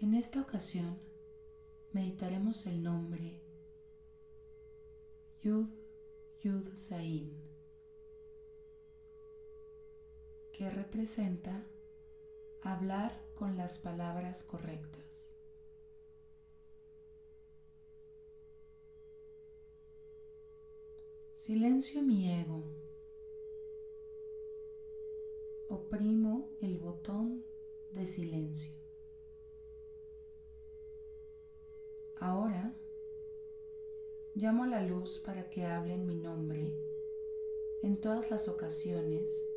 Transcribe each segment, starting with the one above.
En esta ocasión meditaremos el nombre Yud Yud Zain, que representa hablar con las palabras correctas. Silencio mi ego. Oprimo el botón de silencio. Ahora llamo a la luz para que hable en mi nombre en todas las ocasiones,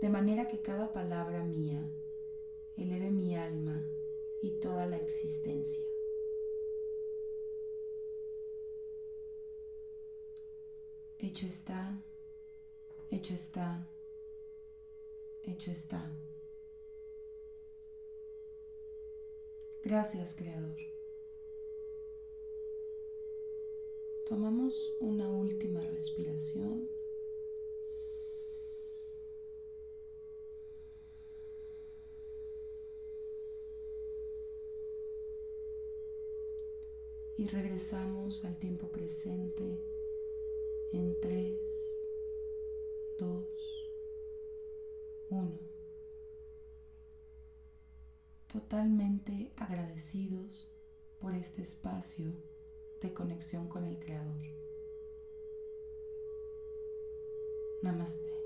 de manera que cada palabra mía eleve mi alma y toda la existencia. Hecho está, hecho está, hecho está. Gracias, Creador. Tomamos una última respiración. Y regresamos al tiempo presente en 3, 2, 1 totalmente agradecidos por este espacio de conexión con el Creador. Namaste.